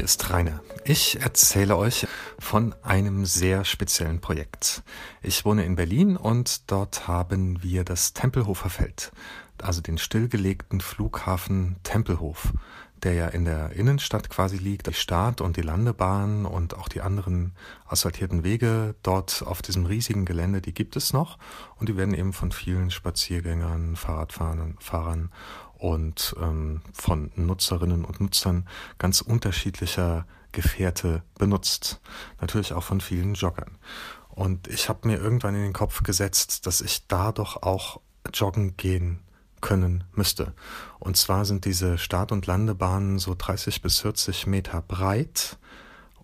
hier ist Rainer. Ich erzähle euch von einem sehr speziellen Projekt. Ich wohne in Berlin und dort haben wir das Tempelhofer Feld, also den stillgelegten Flughafen Tempelhof, der ja in der Innenstadt quasi liegt. Die Start- und die Landebahn und auch die anderen asphaltierten Wege dort auf diesem riesigen Gelände, die gibt es noch und die werden eben von vielen Spaziergängern, Fahrradfahrern Fahrern und ähm, von Nutzerinnen und Nutzern ganz unterschiedlicher Gefährte benutzt. Natürlich auch von vielen Joggern. Und ich habe mir irgendwann in den Kopf gesetzt, dass ich da doch auch joggen gehen können müsste. Und zwar sind diese Start- und Landebahnen so 30 bis 40 Meter breit.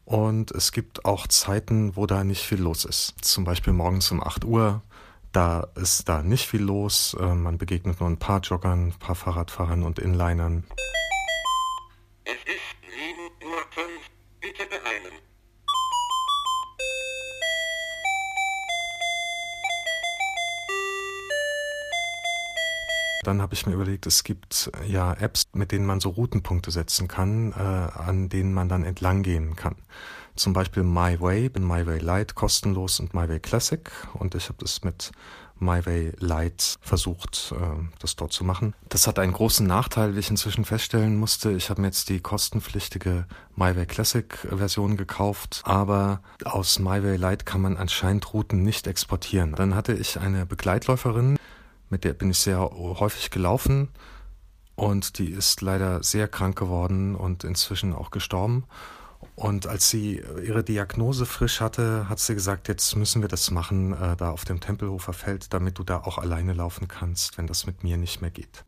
Und es gibt auch Zeiten, wo da nicht viel los ist. Zum Beispiel morgens um 8 Uhr da ist da nicht viel los. Äh, man begegnet nur ein paar Joggern, ein paar Fahrradfahrern und Inlinern. Es ist 7.05 Uhr. Bitte beeilen. Dann habe ich mir überlegt, es gibt äh, ja Apps, mit denen man so Routenpunkte setzen kann, äh, an denen man dann entlang gehen kann. Zum Beispiel MyWay, MyWay Lite kostenlos und MyWay Classic. Und ich habe das mit MyWay Lite versucht, äh, das dort zu machen. Das hat einen großen Nachteil, wie ich inzwischen feststellen musste. Ich habe mir jetzt die kostenpflichtige MyWay Classic Version gekauft, aber aus MyWay Lite kann man anscheinend Routen nicht exportieren. Dann hatte ich eine Begleitläuferin, mit der bin ich sehr häufig gelaufen und die ist leider sehr krank geworden und inzwischen auch gestorben. Und als sie ihre Diagnose frisch hatte, hat sie gesagt, jetzt müssen wir das machen, äh, da auf dem Tempelhofer Feld, damit du da auch alleine laufen kannst, wenn das mit mir nicht mehr geht.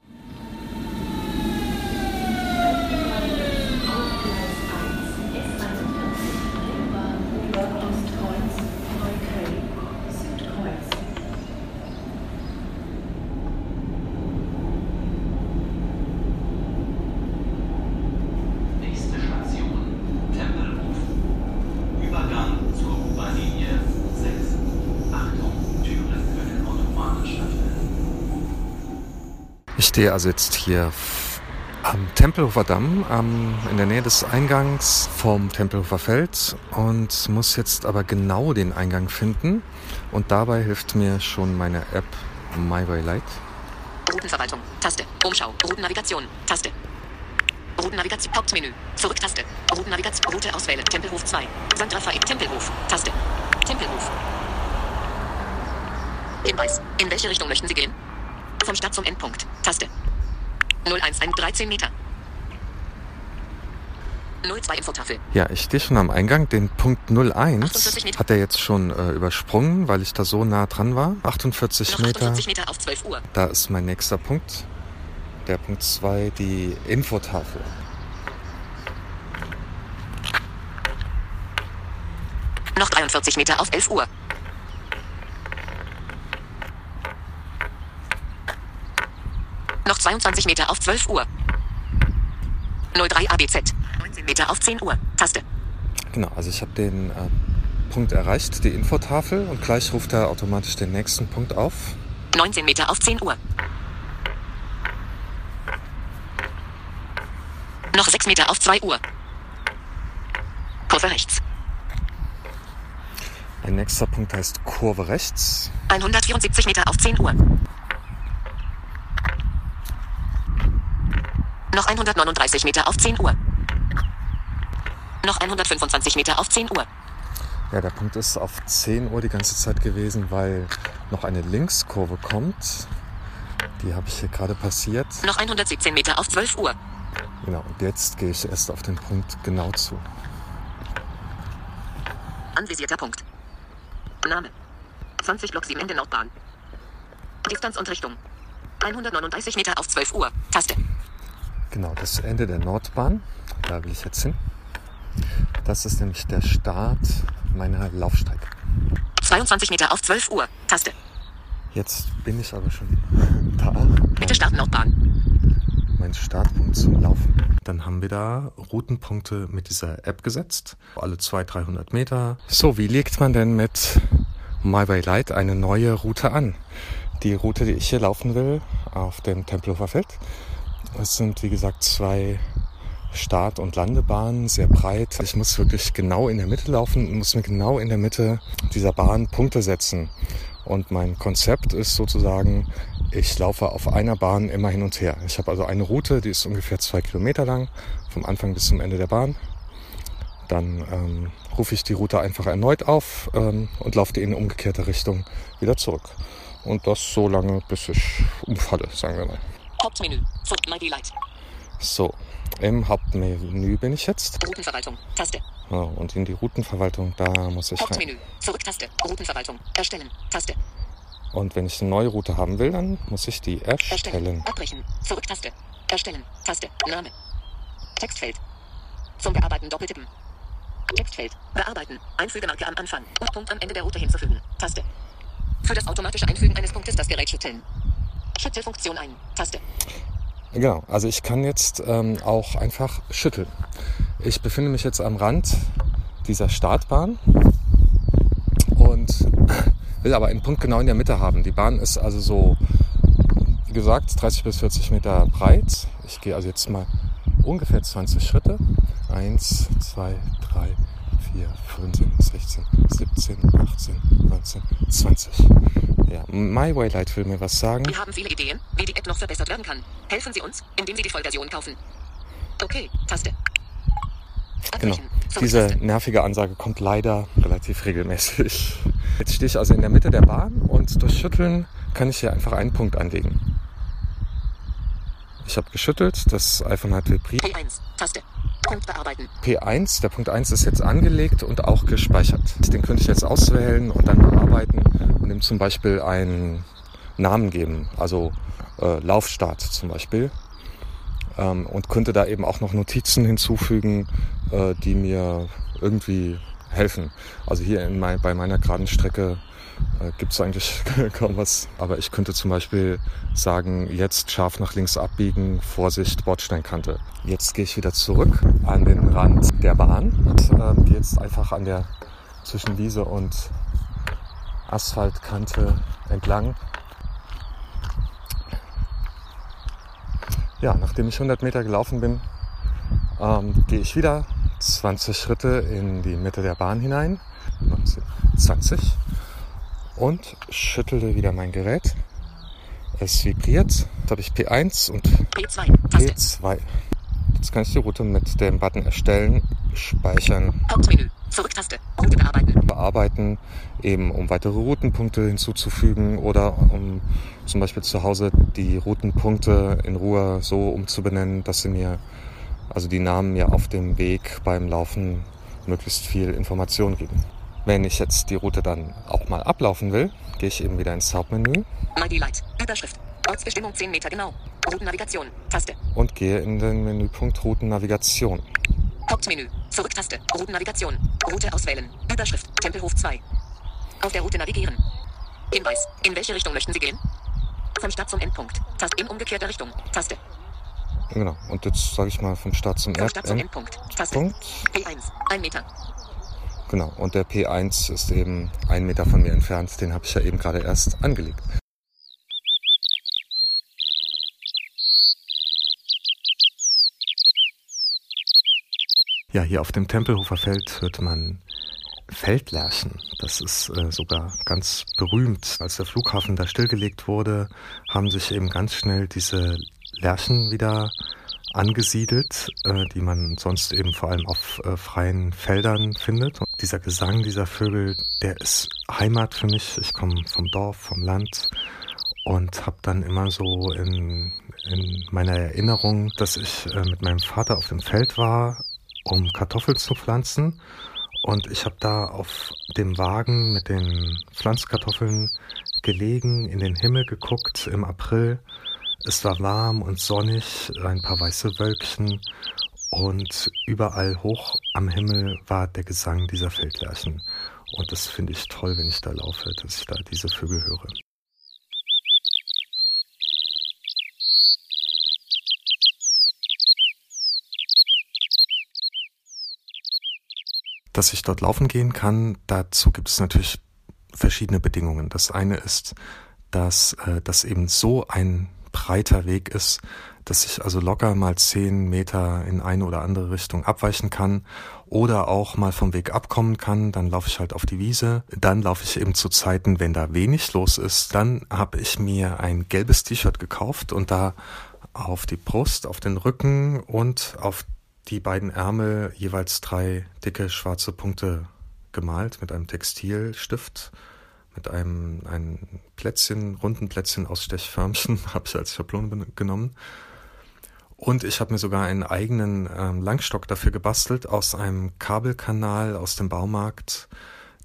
Nächste Station Tempelhof. Übergang zur U-Bahn-Linie 6. Achtung, Türen können automatisch öffnen. Ich stehe also jetzt hier am Tempelhofer Damm, am, in der Nähe des Eingangs vom Tempelhofer Feld und muss jetzt aber genau den Eingang finden. Und dabei hilft mir schon meine App MyWay Lite. Routenverwaltung. Taste. Umschau. Routennavigation. Taste. Routennavigation. Hauptmenü. Zurück-Taste. Routennavigation. Route auswählen. Tempelhof 2. St. Raphael. Tempelhof. Taste. Tempelhof. Hinweis. In welche Richtung möchten Sie gehen? Vom Start zum Endpunkt. Taste. 011 13 Meter. 02 Infotafel. Ja, ich stehe schon am Eingang. Den Punkt 01 48 Meter. hat er jetzt schon äh, übersprungen, weil ich da so nah dran war. 48 Noch Meter. 48 Meter auf 12 Uhr. Da ist mein nächster Punkt. Der Punkt 2, die Infotafel. Noch 43 Meter auf 11 Uhr. 22 Meter auf 12 Uhr. 03 ABZ. 19 Meter auf 10 Uhr. Taste. Genau, also ich habe den äh, Punkt erreicht, die Infotafel, und gleich ruft er automatisch den nächsten Punkt auf. 19 Meter auf 10 Uhr. Noch 6 Meter auf 2 Uhr. Kurve rechts. Mein nächster Punkt heißt Kurve rechts. 174 Meter auf 10 Uhr. Noch 139 Meter auf 10 Uhr. Noch 125 Meter auf 10 Uhr. Ja, der Punkt ist auf 10 Uhr die ganze Zeit gewesen, weil noch eine Linkskurve kommt. Die habe ich hier gerade passiert. Noch 117 Meter auf 12 Uhr. Genau, und jetzt gehe ich erst auf den Punkt genau zu. Anvisierter Punkt. Name. 20 Block 7 in der Nordbahn. Distanz und Richtung. 139 Meter auf 12 Uhr. Taste. Genau, das Ende der Nordbahn. Da will ich jetzt hin. Das ist nämlich der Start meiner Laufstrecke. 22 Meter auf 12 Uhr. Taste. Jetzt bin ich aber schon da. Bitte starten Nordbahn. mein Startpunkt zum Laufen. Dann haben wir da Routenpunkte mit dieser App gesetzt. Alle 200, 300 Meter. So, wie legt man denn mit MyWay Lite eine neue Route an? Die Route, die ich hier laufen will, auf dem Tempelhofer Feld. Es sind, wie gesagt, zwei Start- und Landebahn, sehr breit. Ich muss wirklich genau in der Mitte laufen und muss mir genau in der Mitte dieser Bahn Punkte setzen. Und mein Konzept ist sozusagen, ich laufe auf einer Bahn immer hin und her. Ich habe also eine Route, die ist ungefähr zwei Kilometer lang, vom Anfang bis zum Ende der Bahn. Dann ähm, rufe ich die Route einfach erneut auf ähm, und laufe die in umgekehrte Richtung wieder zurück. Und das so lange, bis ich umfalle, sagen wir mal. Hauptmenü. My Delight. So, im Hauptmenü bin ich jetzt. Routenverwaltung. Taste. Ja, und in die Routenverwaltung, da muss ich rein. Hauptmenü. Zurück-Taste. Routenverwaltung. Erstellen. Taste. Und wenn ich eine neue Route haben will, dann muss ich die Erstellen. erstellen. Abbrechen. Zurück-Taste. Erstellen. Taste. Name. Textfeld. Zum Bearbeiten doppeltippen. Textfeld. Bearbeiten. Einfügemarke am Anfang. Und Punkt am Ende der Route hinzufügen. Taste. Für das automatische Einfügen eines Punktes das Gerät schütteln. Schüttelfunktion ein. Taste. Genau, also ich kann jetzt ähm, auch einfach schütteln. Ich befinde mich jetzt am Rand dieser Startbahn und will aber einen Punkt genau in der Mitte haben. Die Bahn ist also so, wie gesagt, 30 bis 40 Meter breit. Ich gehe also jetzt mal ungefähr 20 Schritte. 1, 2, 3, 4, 15, 16, 17, 18, 19, 20. Ja, My Waylight will mir was sagen. Wir haben viele Ideen, wie die App noch verbessert werden kann. Helfen Sie uns, indem Sie die Vollversion kaufen. Okay. Taste. Genau. Diese nervige Ansage kommt leider relativ regelmäßig. Jetzt stehe ich also in der Mitte der Bahn und durch Schütteln kann ich hier einfach einen Punkt anlegen. Ich habe geschüttelt, das iPhone hat vibriert. P1. Taste. Punkt bearbeiten. P1, der Punkt 1 ist jetzt angelegt und auch gespeichert. Den könnte ich jetzt auswählen und dann bearbeiten und ihm zum Beispiel einen Namen geben, also äh, Laufstart zum Beispiel. Ähm, und könnte da eben auch noch Notizen hinzufügen, äh, die mir irgendwie helfen. Also hier in mein, bei meiner geraden Strecke äh, gibt es eigentlich kaum was. Aber ich könnte zum Beispiel sagen, jetzt scharf nach links abbiegen, Vorsicht, Bordsteinkante. Jetzt gehe ich wieder zurück an den Rand der Bahn und ähm, gehe jetzt einfach an der zwischen Wiese und Asphaltkante entlang. Ja, nachdem ich 100 Meter gelaufen bin, ähm, gehe ich wieder 20 Schritte in die Mitte der Bahn hinein. 19, 20 und schüttelte wieder mein Gerät. Es vibriert. Jetzt habe ich P1 und P2. Taste. P2. Jetzt kann ich die Route mit dem Button erstellen, speichern, Hauptmenü. Zurück-Taste. Route bearbeiten. bearbeiten, eben um weitere Routenpunkte hinzuzufügen oder um zum Beispiel zu Hause die Routenpunkte in Ruhe so umzubenennen, dass sie mir, also die Namen mir auf dem Weg beim Laufen möglichst viel Information geben. Wenn ich jetzt die Route dann auch mal ablaufen will, gehe ich eben wieder ins Hauptmenü Delight. Überschrift. Ortsbestimmung 10 Meter genau. Routennavigation. Taste. und gehe in den Menüpunkt Routennavigation. Hauptmenü. Zurück-Taste. Routennavigation. Route auswählen. Überschrift. Tempelhof 2. Auf der Route navigieren. Hinweis. In welche Richtung möchten Sie gehen? Vom Start zum Endpunkt. Taste. In umgekehrter Richtung. Taste. Genau, und jetzt sage ich mal vom Start zum Vom Start zum Endpunkt. Taste. P1. 1 Meter. Genau, und der P1 ist eben ein Meter von mir entfernt. Den habe ich ja eben gerade erst angelegt. Ja, hier auf dem Tempelhofer Feld hört man Feldlärchen. Das ist äh, sogar ganz berühmt. Als der Flughafen da stillgelegt wurde, haben sich eben ganz schnell diese Lärchen wieder angesiedelt, äh, die man sonst eben vor allem auf äh, freien Feldern findet. Dieser Gesang dieser Vögel, der ist Heimat für mich. Ich komme vom Dorf, vom Land und habe dann immer so in, in meiner Erinnerung, dass ich äh, mit meinem Vater auf dem Feld war, um Kartoffeln zu pflanzen. Und ich habe da auf dem Wagen mit den Pflanzkartoffeln gelegen, in den Himmel geguckt im April. Es war warm und sonnig, ein paar weiße Wölkchen und überall hoch am Himmel war der Gesang dieser Feldlerchen. Und das finde ich toll, wenn ich da laufe, dass ich da diese Vögel höre. Dass ich dort laufen gehen kann, dazu gibt es natürlich verschiedene Bedingungen. Das eine ist, dass äh, das eben so ein breiter Weg ist, dass ich also locker mal zehn Meter in eine oder andere Richtung abweichen kann oder auch mal vom Weg abkommen kann. Dann laufe ich halt auf die Wiese. Dann laufe ich eben zu Zeiten, wenn da wenig los ist. Dann habe ich mir ein gelbes T-Shirt gekauft und da auf die Brust, auf den Rücken und auf die beiden Ärmel jeweils drei dicke schwarze Punkte gemalt mit einem Textilstift, mit einem, einem Plätzchen, runden Plätzchen aus Stechförmchen, habe ich als Schablone genommen. Und ich habe mir sogar einen eigenen ähm, Langstock dafür gebastelt aus einem Kabelkanal aus dem Baumarkt.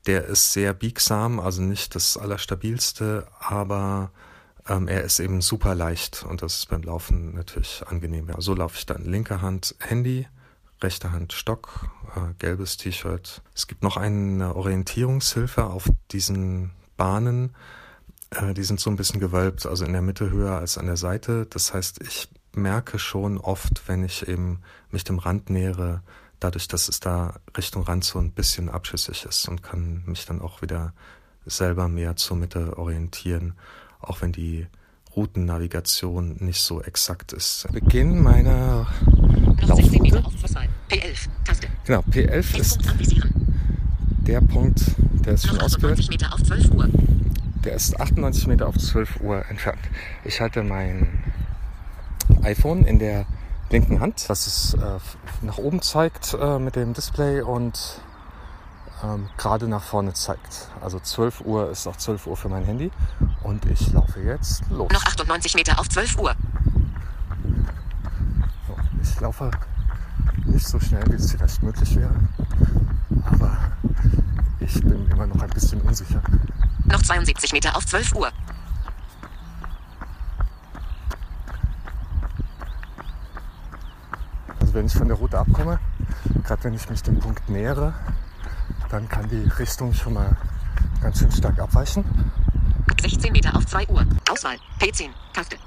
Der ist sehr biegsam, also nicht das allerstabilste, aber ähm, er ist eben super leicht und das ist beim Laufen natürlich angenehm. Ja, so laufe ich dann linke Hand Handy, rechte Hand Stock, äh, gelbes T-Shirt. Es gibt noch eine Orientierungshilfe auf diesen Bahnen. Äh, die sind so ein bisschen gewölbt, also in der Mitte höher als an der Seite. Das heißt, ich merke schon oft, wenn ich eben mich dem Rand nähere, dadurch, dass es da Richtung Rand so ein bisschen abschüssig ist und kann mich dann auch wieder selber mehr zur Mitte orientieren, auch wenn die Routennavigation nicht so exakt ist. Beginn meiner Laufroute. P11, Taste. Genau, P11 ist der Punkt, der ist schon ausgewählt. Meter auf 12 Uhr. Der ist 98 Meter auf 12 Uhr entfernt. Ich halte mein iPhone in der linken Hand, das es äh, nach oben zeigt äh, mit dem Display und ähm, gerade nach vorne zeigt. Also 12 Uhr ist auch 12 Uhr für mein Handy und ich laufe jetzt los. Noch 98 Meter auf 12 Uhr. So, ich laufe nicht so schnell, wie es vielleicht möglich wäre, aber ich bin immer noch ein bisschen unsicher. Noch 72 Meter auf 12 Uhr. Also wenn ich von der Route abkomme, gerade wenn ich mich dem Punkt nähere, dann kann die Richtung schon mal ganz schön stark abweichen. 16 Meter auf 2 Uhr. Auswahl. P10. Taste.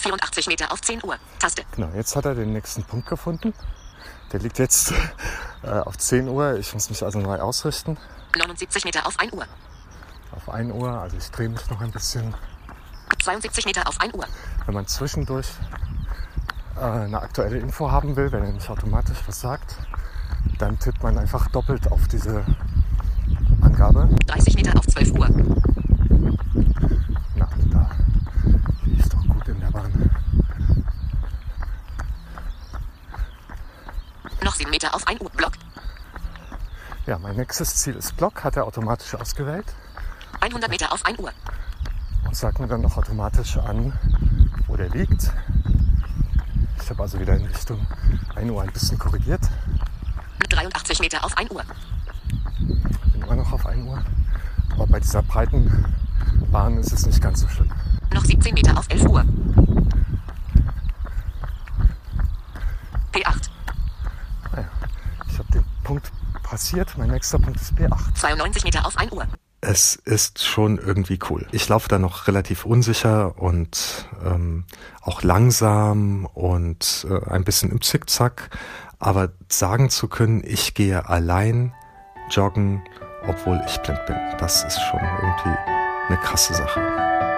84 Meter auf 10 Uhr. Taste. Genau, jetzt hat er den nächsten Punkt gefunden. Der liegt jetzt äh, auf 10 Uhr. Ich muss mich also neu ausrichten. 79 Meter auf 1 Uhr. Auf 1 Uhr, also ich drehe mich noch ein bisschen. 72 Meter auf 1 Uhr. Wenn man zwischendurch äh, eine aktuelle Info haben will, wenn er nicht automatisch was sagt, dann tippt man einfach doppelt auf diese Angabe. 30 Meter auf 12 Uhr. Na, da. Die ist doch gut in der Bahn. Noch 7 Meter auf 1 Uhr. Block. Ja, mein nächstes Ziel ist Block, hat er automatisch ausgewählt. 100 Meter auf 1 Uhr. Und sagt mir dann noch automatisch an, wo der liegt. Ich habe also wieder in Richtung 1 Uhr ein bisschen korrigiert. 83 Meter auf 1 Uhr. Bin immer noch auf 1 Uhr. Aber bei dieser breiten Bahn ist es nicht ganz so schlimm. Noch 17 Meter auf 11 Uhr. P8. Naja, ich habe den Punkt passiert. Mein nächster Punkt ist P8. 92 Meter auf 1 Uhr. Es ist schon irgendwie cool. Ich laufe da noch relativ unsicher und ähm, auch langsam und äh, ein bisschen im Zickzack. Aber sagen zu können, ich gehe allein joggen, obwohl ich blind bin, das ist schon irgendwie eine krasse Sache.